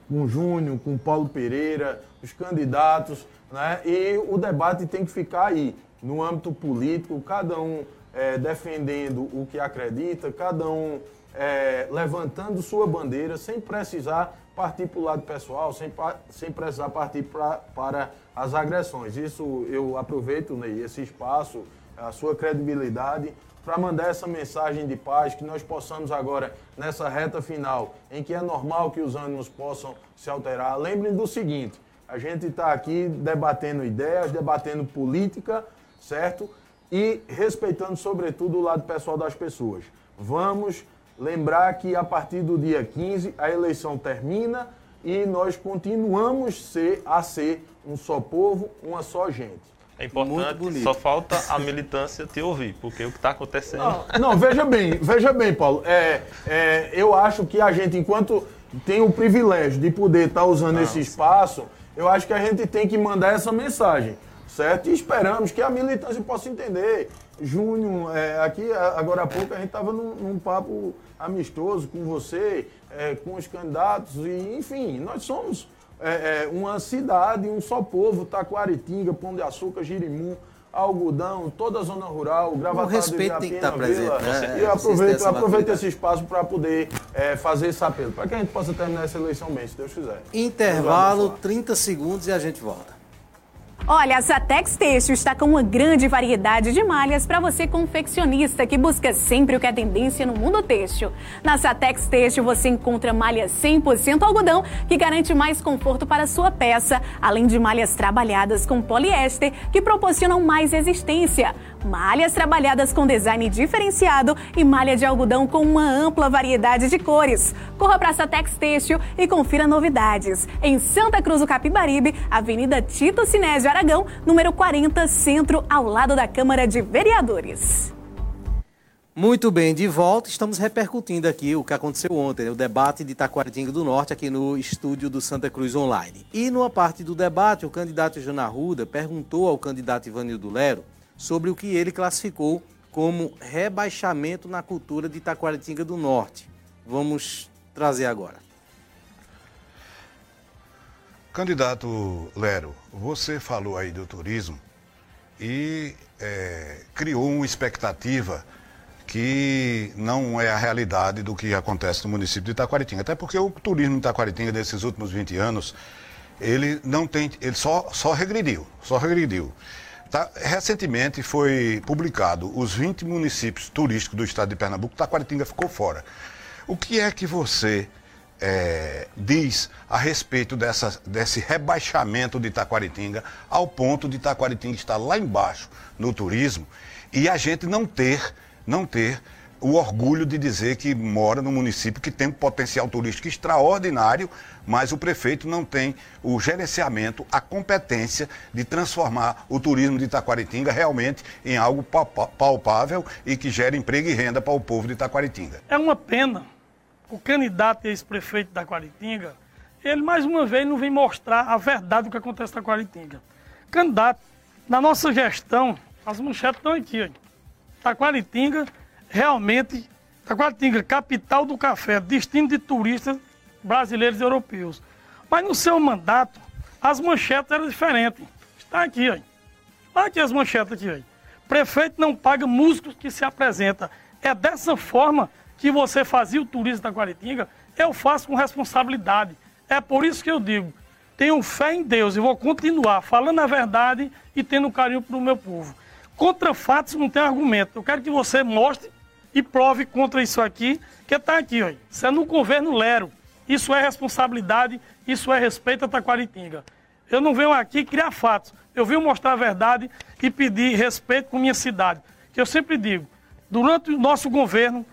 com o Júnior, com o Paulo Pereira, os candidatos, né? e o debate tem que ficar aí, no âmbito político, cada um é, defendendo o que acredita, cada um é, levantando sua bandeira, sem precisar partir para o lado pessoal, sem, sem precisar partir pra, para as agressões. Isso eu aproveito, Ney, esse espaço, a sua credibilidade, para mandar essa mensagem de paz, que nós possamos agora, nessa reta final, em que é normal que os ânimos possam se alterar. Lembrem do seguinte: a gente está aqui debatendo ideias, debatendo política, certo? E respeitando, sobretudo, o lado pessoal das pessoas. Vamos Lembrar que a partir do dia 15 a eleição termina e nós continuamos ser, a ser um só povo, uma só gente. É importante, só falta a militância te ouvir, porque o que está acontecendo. Não, não, veja bem, veja bem, Paulo. É, é, eu acho que a gente, enquanto tem o privilégio de poder estar tá usando esse espaço, eu acho que a gente tem que mandar essa mensagem, certo? E esperamos que a militância possa entender. Júnior, é, aqui agora há pouco a gente estava num, num, papo amistoso com você, é, com os candidatos, e enfim, nós somos é, é, uma cidade, um só povo, Taquaritinga, Pão de Açúcar, Girimum, algodão, toda a zona rural, Gravatá O respeito tem que estar presente, né? E eu aproveito, Essa aproveito esse espaço para poder é, fazer esse apelo, para que a gente possa terminar essa eleição bem, se Deus quiser. Intervalo, Vamos lá. 30 segundos e a gente volta. Olha, a Satex Têxtil está com uma grande variedade de malhas para você confeccionista que busca sempre o que é tendência no mundo têxtil. Na Satex Têxtil você encontra malha 100% algodão que garante mais conforto para sua peça, além de malhas trabalhadas com poliéster que proporcionam mais resistência. Malhas trabalhadas com design diferenciado e malha de algodão com uma ampla variedade de cores. Corra para a Satex Têxtil e confira novidades. Em Santa Cruz do Capibaribe, Avenida Tito Sinésio Aragão, número 40, Centro, ao lado da Câmara de Vereadores. Muito bem, de volta, estamos repercutindo aqui o que aconteceu ontem, né? o debate de Taquaritinga do Norte aqui no estúdio do Santa Cruz Online. E numa parte do debate, o candidato Jana Arruda perguntou ao candidato Ivanildo Lero sobre o que ele classificou como rebaixamento na cultura de Taquaritinga do Norte. Vamos trazer agora. Candidato Lero, você falou aí do turismo e é, criou uma expectativa que não é a realidade do que acontece no município de Itaquaritinga. Até porque o turismo em Itaquaritinga nesses últimos 20 anos, ele não tem, ele só, só regrediu, só regrediu. Tá, recentemente foi publicado os 20 municípios turísticos do estado de Pernambuco, Itaquaritinga ficou fora. O que é que você é, diz a respeito dessa, desse rebaixamento de Itaquaritinga ao ponto de Itaquaritinga estar lá embaixo no turismo e a gente não ter, não ter o orgulho de dizer que mora num município que tem um potencial turístico extraordinário, mas o prefeito não tem o gerenciamento, a competência de transformar o turismo de Itaquaritinga realmente em algo palpável e que gere emprego e renda para o povo de Itaquaritinga. É uma pena o candidato ex-prefeito da Quaritinga, ele mais uma vez não vem mostrar a verdade do que acontece na Quaritinga. Candidato, na nossa gestão, as manchetes estão aqui, ó. Taquaritinga, realmente, Taquaritinga, capital do café, destino de turistas brasileiros e europeus. Mas no seu mandato, as manchetes eram diferentes. Está aqui, ó. Olha aqui as manchetes aqui, ó. Prefeito não paga músicos que se apresenta. É dessa forma que você fazia o turismo da Quaritinga? Eu faço com responsabilidade. É por isso que eu digo, tenho fé em Deus e vou continuar falando a verdade e tendo carinho para o meu povo. Contra fatos não tem argumento. Eu quero que você mostre e prove contra isso aqui, que está aqui, ó. Isso é no governo Lero. Isso é responsabilidade, isso é respeito a Taquaritinga. Eu não venho aqui criar fatos. Eu venho mostrar a verdade e pedir respeito com minha cidade. Que eu sempre digo, durante o nosso governo,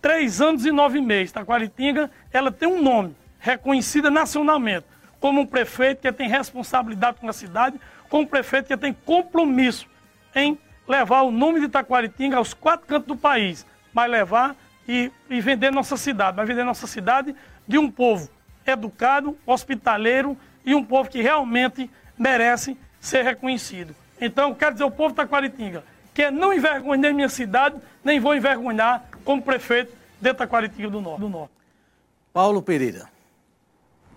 três anos e nove meses, Taquaritinga, ela tem um nome, reconhecida nacionalmente, como um prefeito que tem responsabilidade com a cidade, como um prefeito que tem compromisso em levar o nome de Taquaritinga aos quatro cantos do país, mas levar e, e vender nossa cidade, mas vender nossa cidade de um povo educado, hospitaleiro e um povo que realmente merece ser reconhecido. Então, quero dizer ao povo de Taquaritinga que não envergonhei minha cidade, nem vou envergonhar como prefeito de Taquaritinga do Norte. Do Norte. Paulo Pereira.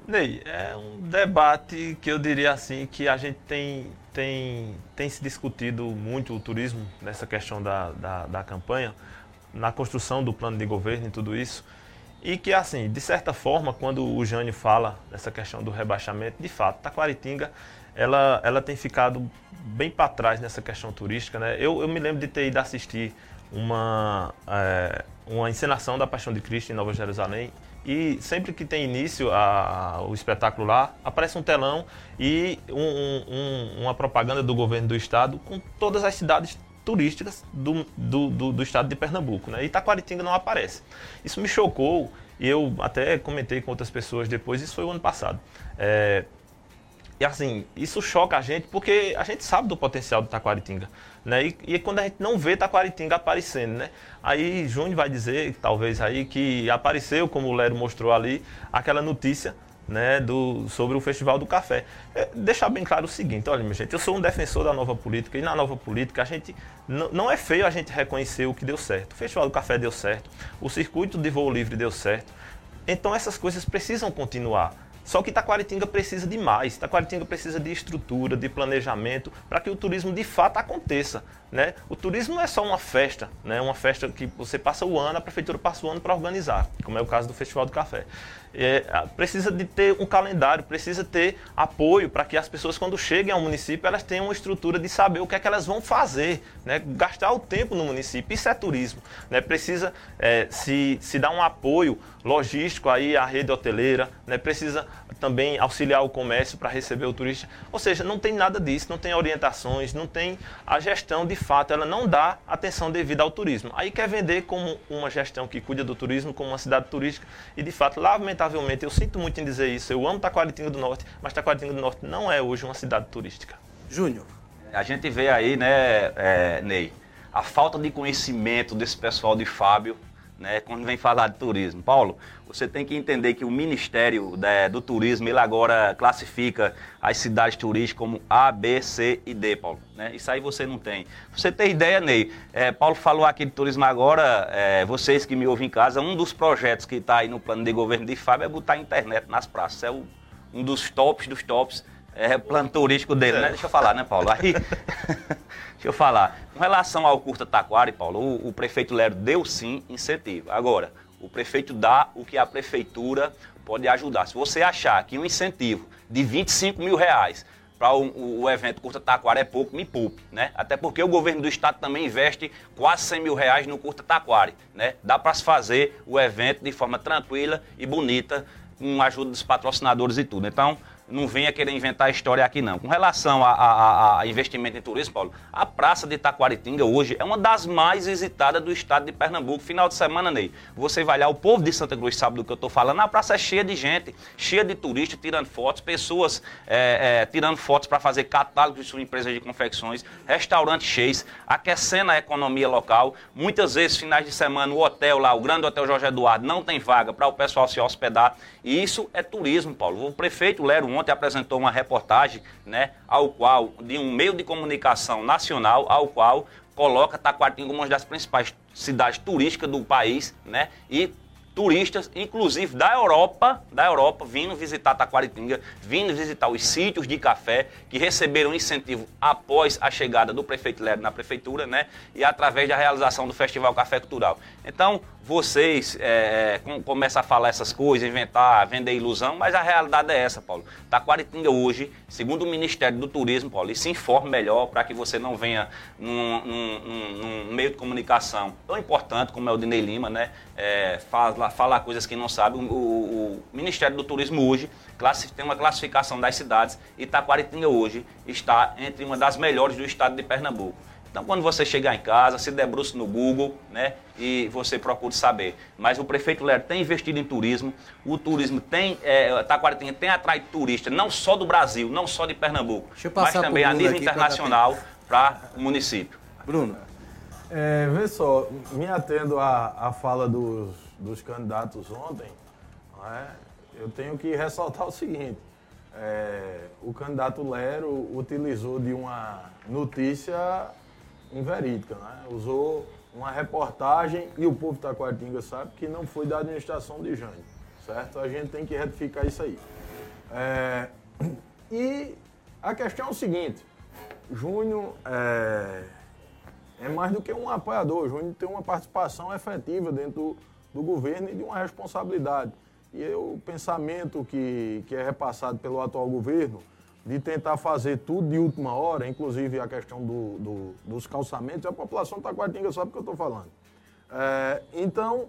Ney, é um debate que eu diria assim que a gente tem, tem, tem se discutido muito o turismo nessa questão da, da, da campanha, na construção do plano de governo e tudo isso. E que, assim, de certa forma, quando o Jânio fala dessa questão do rebaixamento, de fato, Taquaritinga, ela, ela tem ficado bem para trás nessa questão turística, né? Eu, eu me lembro de ter ido assistir uma, é, uma encenação da Paixão de Cristo em Nova Jerusalém e sempre que tem início a, a- o espetáculo lá, aparece um telão e um- um- um- uma propaganda do governo do estado com todas as cidades turísticas do, do, do- do estado de Pernambuco. Né? E Itaquaritinga não aparece. Isso me chocou e eu até comentei com outras pessoas depois, isso foi o ano passado. É, e assim, isso choca a gente porque a gente sabe do potencial do Taquaritinga. Né? E, e quando a gente não vê Taquaritinga aparecendo, né? Aí Júnior vai dizer, talvez aí, que apareceu, como o Lero mostrou ali, aquela notícia né, do, sobre o Festival do Café. É, deixar bem claro o seguinte, olha, minha gente, eu sou um defensor da nova política e na nova política a gente não é feio a gente reconhecer o que deu certo. O Festival do Café deu certo, o circuito de voo livre deu certo. Então essas coisas precisam continuar. Só que Taquaritinga precisa de mais. Taquaritinga precisa de estrutura, de planejamento, para que o turismo de fato aconteça. Né? O turismo não é só uma festa, né? uma festa que você passa o ano, a prefeitura passa o ano para organizar, como é o caso do Festival do Café. É, precisa de ter um calendário, precisa ter apoio para que as pessoas, quando cheguem ao município, elas tenham uma estrutura de saber o que é que elas vão fazer, né? gastar o tempo no município. Isso é turismo. Né? Precisa é, se, se dar um apoio logístico aí à rede hoteleira, né? precisa também auxiliar o comércio para receber o turista. Ou seja, não tem nada disso, não tem orientações, não tem a gestão de fato, ela não dá atenção devida ao turismo. Aí quer vender como uma gestão que cuida do turismo, como uma cidade turística, e de fato, lamentavelmente, eu sinto muito em dizer isso, eu amo Taquaritinga do Norte, mas Taquaritinga do Norte não é hoje uma cidade turística. Júnior. A gente vê aí, né, é, Ney, a falta de conhecimento desse pessoal de Fábio, né, quando vem falar de turismo. Paulo, você tem que entender que o Ministério da, do Turismo, ele agora classifica as cidades turísticas como A, B, C e D, Paulo. Né? Isso aí você não tem. você tem ideia, Ney, é, Paulo falou aqui de turismo agora, é, vocês que me ouvem em casa, um dos projetos que está aí no plano de governo de Fábio é botar a internet nas praças. É o, um dos tops dos tops, é plano turístico dele, né? Deixa eu falar, né, Paulo? Aí... Deixa eu falar. Com relação ao Curta Taquari, Paulo, o, o prefeito Lero deu sim incentivo. Agora, o prefeito dá o que a prefeitura pode ajudar. Se você achar que um incentivo de 25 mil reais para o, o, evento Curta Taquari é pouco, me poupe, né? Até porque o governo do estado também investe quase 100 mil reais no Curta Taquari, né? Dá para se fazer o evento de forma tranquila e bonita, com a ajuda dos patrocinadores e tudo. Então, não venha querer inventar história aqui não. Com relação a, a, a, investimento em turismo, Paulo, a Praça de Itaquaritinga hoje é uma das mais visitadas do estado de Pernambuco. Final de semana, Ney, você vai lá, o povo de Santa Cruz sabe do que eu estou falando, a praça é cheia de gente, cheia de turistas tirando fotos, pessoas é, é, tirando fotos para fazer catálogos de suas empresas de confecções, restaurantes cheios, aquecendo a economia local. Muitas vezes, finais de semana, o hotel lá, o Grande Hotel Jorge Eduardo, não tem vaga para o pessoal se hospedar. E isso é turismo, Paulo. O prefeito Lero ontem apresentou uma reportagem, né, ao qual, de um meio de comunicação nacional, ao qual coloca Taquaritinga como uma das principais cidades turísticas do país, né, e turistas, inclusive da Europa, da Europa, vindo visitar Taquaritinga, vindo visitar os sítios de café que receberam incentivo após a chegada do prefeito Lero na prefeitura, né? E através da realização do Festival Café Cultural. Então, vocês é, é começam a falar essas coisas, inventar, vender ilusão, mas a realidade é essa, Paulo. Taquaritinga hoje, segundo o Ministério do Turismo, Paulo, e se informe melhor para que você não venha num, num, num, meio de comunicação tão importante como é o de Ney Lima, né? É, fala, falar coisas que não sabe. O, o, o Ministério do Turismo hoje tem uma classificação das cidades e Taquaritinga hoje está entre uma das melhores do estado de Pernambuco. Então, quando você chegar em casa, se debruce no Google, né? E você procure saber. Mas o prefeito Lero tem investido em turismo. O turismo tem, é, Taquaritinga tem atraído turistas, não só do Brasil, não só de Pernambuco, mas também a nível internacional para o município. Bruno. É, vê só, me atendo à, à fala dos, dos candidatos ontem, é? eu tenho que ressaltar o seguinte. É, o candidato Lero utilizou de uma notícia inverídica, né? Usou uma reportagem e o povo de Taquaritinga sabe que não foi da administração de Jânio, certo? A gente tem que retificar isso aí. É, e a questão é o seguinte, Júnior é, é, mais do que um apoiador, Júnior tem uma participação efetiva dentro do, do governo e de uma responsabilidade. E o pensamento que, que é repassado pelo atual governo de tentar fazer tudo de última hora, inclusive a questão do, do, dos calçamentos, a população taquaritinga sabe o que eu estou falando. É, então,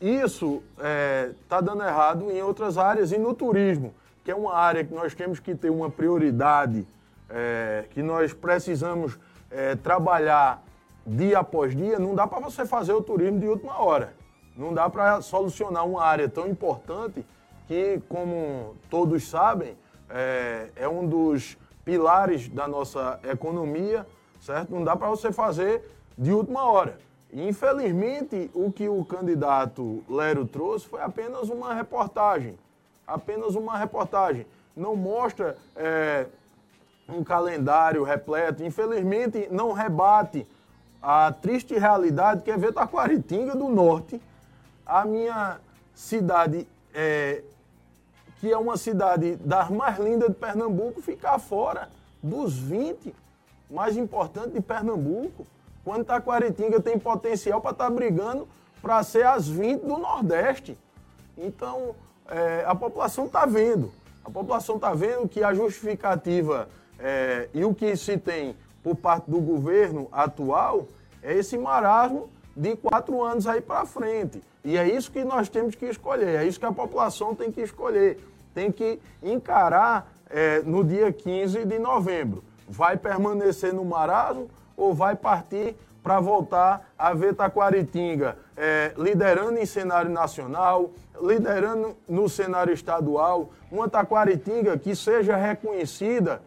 isso está é, tá dando errado em outras áreas e no turismo, que é uma área que nós temos que ter uma prioridade, é, que nós precisamos é, trabalhar dia após dia, não dá para você fazer o turismo de última hora. Não dá para solucionar uma área tão importante que, como todos sabem, é, é um dos pilares da nossa economia, certo? Não dá para você fazer de última hora. Infelizmente, o que o candidato Lero trouxe foi apenas uma reportagem. Apenas uma reportagem. Não mostra é, um calendário repleto. Infelizmente, não rebate a triste realidade que é ver Taquaritinga do Norte, a minha cidade é, que é uma cidade das mais lindas de Pernambuco, ficar fora dos 20 mais importantes de Pernambuco. Quando Taquaritinga tem potencial para estar tá brigando para ser as 20 do Nordeste. Então, é, a população está vendo. A população está vendo que a justificativa é, e o que se tem por parte do governo atual é esse marasmo de quatro anos aí para frente. E é isso que nós temos que escolher, é isso que a população tem que escolher. Tem que encarar é, no dia 15 de novembro. Vai permanecer no marasmo ou vai partir para voltar a ver Taquaritinga é, liderando em cenário nacional, liderando no cenário estadual, uma Taquaritinga que seja reconhecida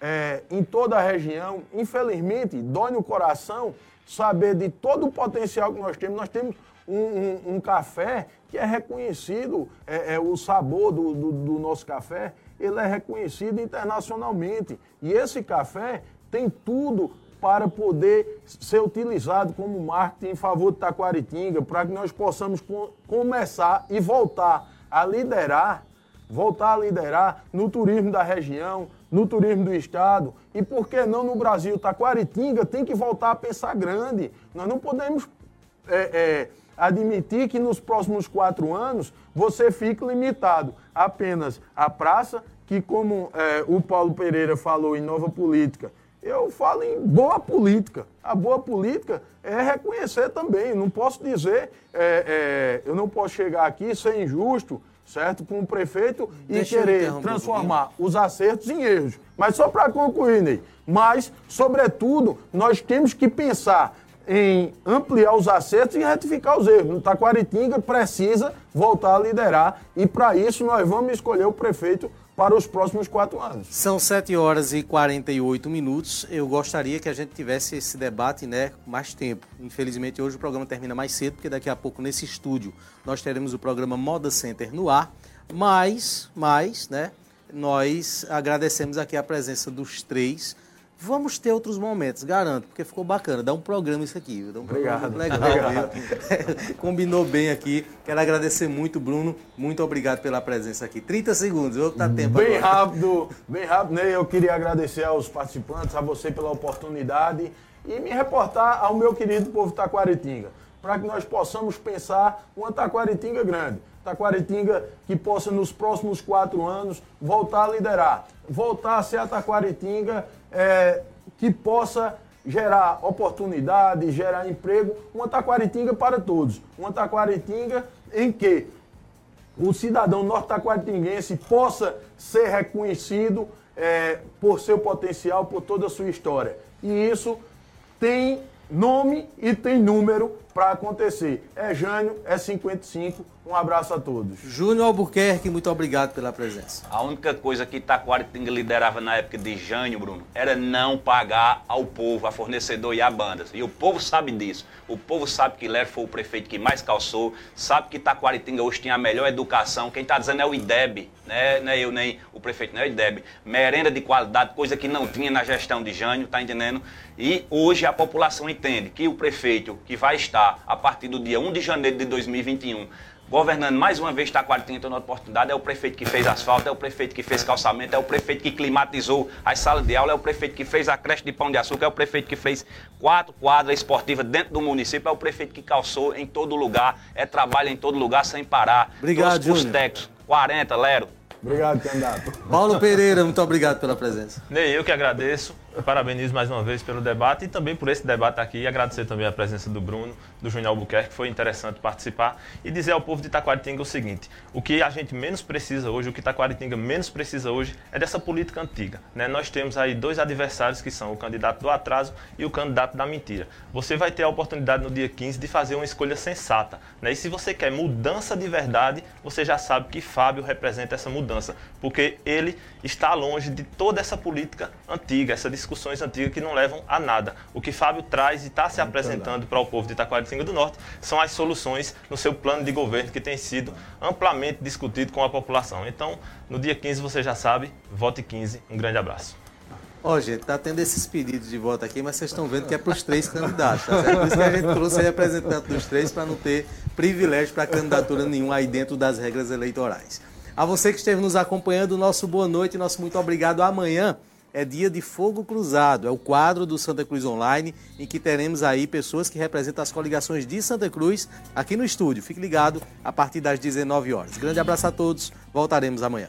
é, em toda a região. Infelizmente, dói no coração saber de todo o potencial que nós temos. Nós temos um, um, um café que é reconhecido, é, é o sabor do, do, do nosso café, ele é reconhecido internacionalmente. E esse café tem tudo para poder ser utilizado como marketing em favor de Taquaritinga, para que nós possamos começar e voltar a liderar, voltar a liderar no turismo da região, no turismo do estado e por que não no Brasil? Taquaritinga tem que voltar a pensar grande. Nós não podemos é, é, admitir que nos próximos quatro anos você fique limitado apenas à praça, que como é, o Paulo Pereira falou em Nova Política, eu falo em boa política. A boa política é reconhecer também. Não posso dizer, é, é, eu não posso chegar aqui ser injusto, certo, com o prefeito Deixa e querer transformar um os acertos em erros. Mas só para concluir, Ney, mas, sobretudo, nós temos que pensar em ampliar os acertos e retificar os erros. O Taquaritinga precisa voltar a liderar e, para isso, nós vamos escolher o prefeito para os próximos quatro anos. São 7 horas e 48 minutos. Eu gostaria que a gente tivesse esse debate né, mais tempo. Infelizmente, hoje o programa termina mais cedo, porque daqui a pouco, nesse estúdio, nós teremos o programa Moda Center no ar. Mas, mas, né, nós agradecemos aqui a presença dos três Vamos ter outros momentos, garanto, porque ficou bacana. Dá um programa isso aqui. Dá um obrigado. legal. Obrigado. Combinou bem aqui. Quero agradecer muito, Bruno. Muito obrigado pela presença aqui. 30 segundos, vou dar tempo Bem agora. rápido, bem rápido, né? Eu queria agradecer aos participantes, a você pela oportunidade e me reportar ao meu querido povo Taquaritinga, para que nós possamos pensar uma Taquaritinga grande. Taquaritinga que possa nos próximos quatro anos voltar a liderar, voltar a ser a Taquaritinga é, que possa gerar oportunidade, gerar emprego, uma Taquaritinga para todos. Uma Taquaritinga em que o cidadão norte-taquaritinguense possa ser reconhecido é, por seu potencial, por toda a sua história. E isso tem nome e tem número para acontecer. É Jânio, é 55. Um abraço a todos. Júnior Albuquerque, muito obrigado pela presença. A única coisa que Itaquaritinga liderava na época de Jânio, Bruno, era não pagar ao povo, a fornecedor e a bandas. E o povo sabe disso. O povo sabe que Léo foi o prefeito que mais calçou, sabe que Itaquaritinga hoje tem a melhor educação. Quem está dizendo é o IDEB, né? não é eu nem o prefeito, não é o IDEB. Merenda de qualidade, coisa que não tinha na gestão de Jânio, tá entendendo? E hoje a população entende que o prefeito que vai estar a partir do dia 1 de janeiro de 2021 governando mais uma vez Taquaritinga, tendo oportunidade, é o prefeito que fez asfalto, é o prefeito que fez calçamento, é o prefeito que climatizou as salas de aula, é o prefeito que fez a creche de pão de açúcar, é o prefeito que fez quatro quadras esportivas dentro do município, é o prefeito que calçou em todo lugar, é trabalho em todo lugar sem parar. Obrigado, Júnior. técnicos, 40, Lero. Obrigado, candidato. Paulo Pereira, muito obrigado pela presença. Nem eu que agradeço. Parabenizo mais uma vez pelo debate e também por esse debate aqui. E agradecer também a presença do Bruno, do Júnior Albuquerque, que foi interessante participar. E dizer ao povo de Itaquaritinga o seguinte: o que a gente menos precisa hoje, o que Itaquaritinga menos precisa hoje, é dessa política antiga. Né? Nós temos aí dois adversários que são o candidato do atraso e o candidato da mentira. Você vai ter a oportunidade no dia 15 de fazer uma escolha sensata. Né? E se você quer mudança de verdade, você já sabe que Fábio representa essa mudança, porque ele está longe de toda essa política antiga, essa discussões antigas que não levam a nada. O que Fábio traz e está se apresentando para o povo de Itacoaritinga do Norte são as soluções no seu plano de governo que tem sido amplamente discutido com a população. Então, no dia 15, você já sabe, vote 15. Um grande abraço. Ó, oh, gente, tá tendo esses pedidos de voto aqui, mas vocês estão vendo que é para os três candidatos, tá certo? Por isso que a gente trouxe representante dos três para não ter privilégio para candidatura nenhuma aí dentro das regras eleitorais. A você que esteve nos acompanhando, nosso boa noite, nosso muito obrigado. Amanhã é dia de Fogo Cruzado, é o quadro do Santa Cruz Online, em que teremos aí pessoas que representam as coligações de Santa Cruz aqui no estúdio. Fique ligado a partir das 19 horas. Grande abraço a todos, voltaremos amanhã.